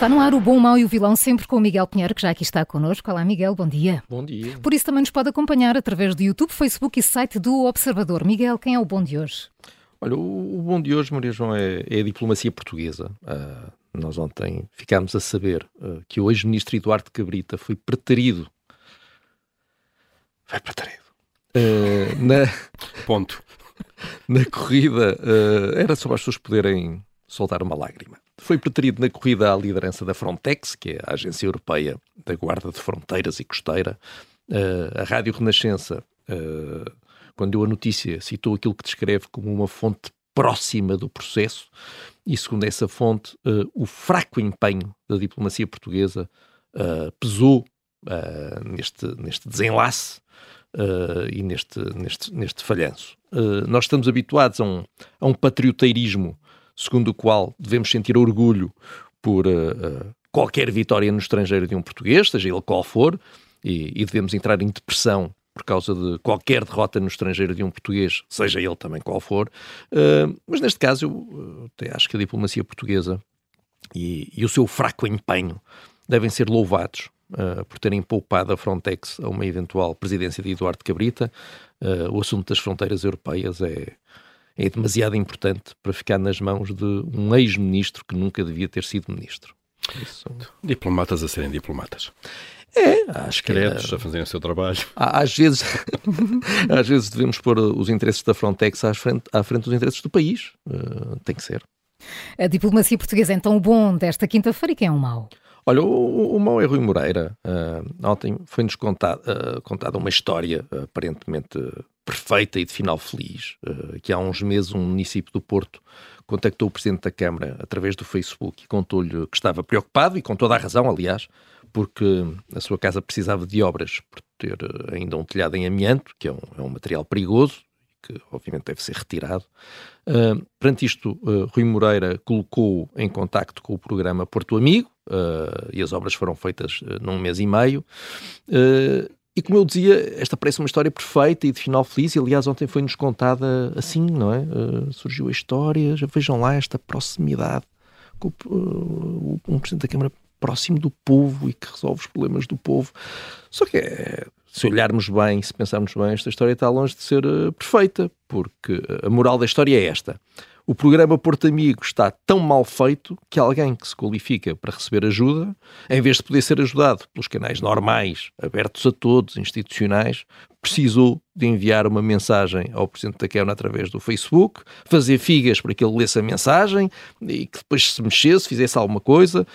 Está no ar o Bom, o Mau e o Vilão, sempre com o Miguel Pinheiro, que já aqui está connosco. Olá, Miguel, bom dia. Bom dia. Por isso também nos pode acompanhar através do YouTube, Facebook e site do Observador. Miguel, quem é o bom de hoje? Olha, o, o bom de hoje, Maria João, é, é a diplomacia portuguesa. Uh, nós ontem ficámos a saber uh, que o ex-ministro Eduardo Cabrita foi preterido. Vai preterido. Uh, na... Ponto. na corrida, era só para as pessoas poderem soltar uma lágrima. Foi preterido na corrida à liderança da Frontex, que é a Agência Europeia da Guarda de Fronteiras e Costeira. Uh, a Rádio Renascença, uh, quando deu a notícia, citou aquilo que descreve como uma fonte próxima do processo, e segundo essa fonte, uh, o fraco empenho da diplomacia portuguesa pesou neste, neste desenlace e neste, neste, neste falhanço. nós estamos habituados a um, a um patrioteirismo segundo o qual devemos sentir orgulho por uh, qualquer vitória no estrangeiro de um português, seja ele qual for, e, e, devemos entrar em depressão por causa de qualquer derrota no estrangeiro de um português, seja ele também qual for. Uh, mas neste caso, eu até acho que a diplomacia portuguesa e, e o seu fraco empenho devem ser louvados. Uh, por terem poupado a Frontex a uma eventual presidência de Eduardo Cabrita. Uh, o assunto das fronteiras europeias é, é demasiado importante para ficar nas mãos de um ex-ministro que nunca devia ter sido ministro. Isso... Diplomatas a serem diplomatas. É, acho que Credos é... a fazerem o seu trabalho. Às vezes, às vezes devemos pôr os interesses da Frontex à frente, à frente dos interesses do país. Uh, tem que ser. A diplomacia portuguesa é então o bom desta quinta-feira e quem é o mau? Olha, o, o é Rui Moreira. Uh, ontem foi-nos contada, uh, contada uma história aparentemente perfeita e de final feliz, uh, que há uns meses um município do Porto contactou o Presidente da Câmara através do Facebook e contou-lhe que estava preocupado, e com toda a razão, aliás, porque a sua casa precisava de obras por ter ainda um telhado em amianto, que é um, é um material perigoso, que obviamente deve ser retirado. Uh, perante isto, uh, Rui Moreira colocou em contacto com o programa Porto Amigo, uh, e as obras foram feitas num mês e meio. E como eu dizia, esta parece uma história perfeita e de final feliz, e aliás ontem foi-nos contada assim, não é? Surgiu a história, já vejam lá esta proximidade com um Presidente da Câmara próximo do povo e que resolve os problemas do povo. Só que é, se olharmos bem, se pensarmos bem, esta história está longe de ser uh, perfeita, porque a moral da história é esta. O programa Porto Amigo está tão mal feito que alguém que se qualifica para receber ajuda, em vez de poder ser ajudado pelos canais normais, abertos a todos, institucionais, precisou de enviar uma mensagem ao Presidente da Câmara através do Facebook, fazer figas para que ele lesse a mensagem e que depois se mexesse, fizesse alguma coisa.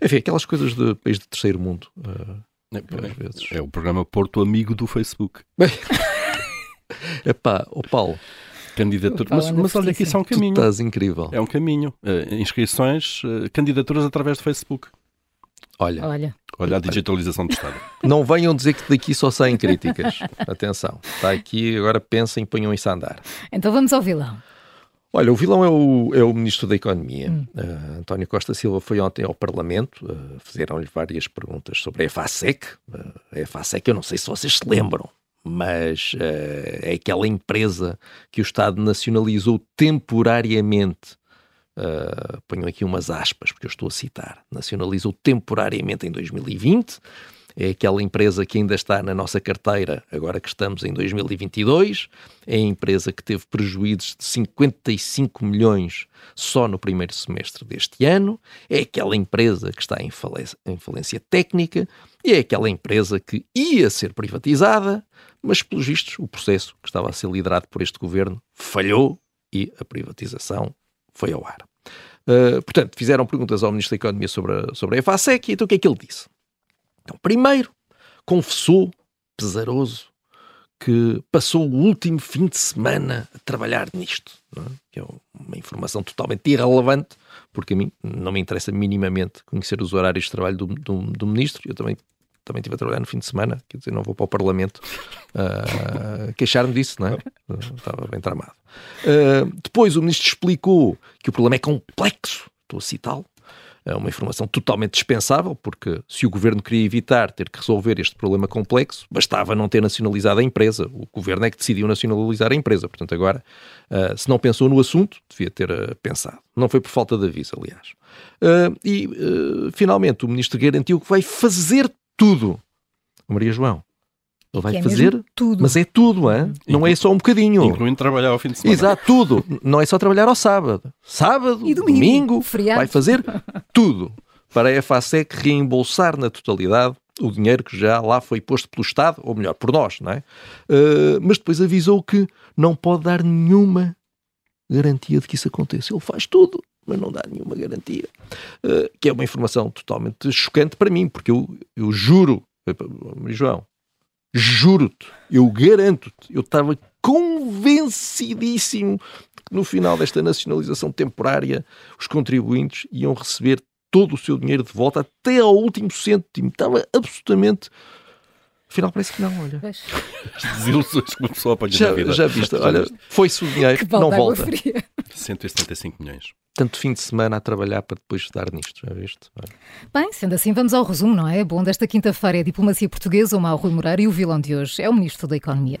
Enfim, aquelas coisas de país de terceiro mundo. Uh, é, é, o programa Porto Amigo do Facebook. Epá, o Paulo, Candidatura. Mas, mas olha que isso é um caminho. Tu estás incrível. É um caminho. Uh, inscrições, uh, candidaturas através do Facebook. Olha. Olha. Olha a digitalização do Estado. Não venham dizer que daqui só saem críticas. Atenção. Está aqui, agora pensem e ponham isso a andar. Então vamos ao vilão. Olha, o vilão é o, é o Ministro da Economia. Hum. Uh, António Costa Silva foi ontem ao Parlamento, uh, fizeram-lhe várias perguntas sobre a EFASEC. Uh, a EFASEC, eu não sei se vocês se lembram, mas uh, é aquela empresa que o Estado nacionalizou temporariamente. Uh, ponho aqui umas aspas, porque eu estou a citar. Nacionalizou temporariamente em 2020. É aquela empresa que ainda está na nossa carteira, agora que estamos em 2022. É a empresa que teve prejuízos de 55 milhões só no primeiro semestre deste ano. É aquela empresa que está em falência, em falência técnica. E é aquela empresa que ia ser privatizada, mas, pelos vistos, o processo que estava a ser liderado por este governo falhou e a privatização foi ao ar. Uh, portanto, fizeram perguntas ao Ministro da Economia sobre a, sobre a EFASEC e então o que é que ele disse? Então, primeiro, confessou, pesaroso, que passou o último fim de semana a trabalhar nisto, é? que é uma informação totalmente irrelevante, porque a mim não me interessa minimamente conhecer os horários de trabalho do, do, do ministro. Eu também também estive a trabalhar no fim de semana, quer dizer, não vou para o Parlamento uh, queixar-me disso, não é? Estava bem tramado. Uh, depois o ministro explicou que o problema é complexo, estou a citá-lo, é uma informação totalmente dispensável, porque se o governo queria evitar ter que resolver este problema complexo, bastava não ter nacionalizado a empresa. O governo é que decidiu nacionalizar a empresa. Portanto, agora, uh, se não pensou no assunto, devia ter uh, pensado. Não foi por falta de aviso, aliás. Uh, e, finalmente, o ministro garantiu que vai fazer tudo. Maria João, ele vai é fazer tudo. Mas é tudo, hein? não é só um bocadinho. Incluindo trabalhar ao fim de semana. Exato, tudo. Não é só trabalhar ao sábado. Sábado, e domingo, domingo vai fazer tudo para a EFASEC reembolsar na totalidade o dinheiro que já lá foi posto pelo Estado, ou melhor, por nós, não é? Uh, mas depois avisou que não pode dar nenhuma garantia de que isso aconteça. Ele faz tudo, mas não dá nenhuma garantia. Uh, que é uma informação totalmente chocante para mim, porque eu, eu juro, João, juro-te, eu garanto-te, eu estava convencidíssimo que no final desta nacionalização temporária os contribuintes iam receber todo o seu dinheiro de volta até ao último cêntimo. Estava absolutamente. Afinal, parece que não, olha. As desilusões começou a apanhar já, vida. Já viste, olha, foi-se o dinheiro, não volta. 175 milhões. Tanto fim de semana a trabalhar para depois dar nisto, já viste? Bem, sendo assim, vamos ao resumo, não é? Bom, desta quinta-feira é a diplomacia portuguesa, o Mauro Rui Moreira e o vilão de hoje é o Ministro da Economia.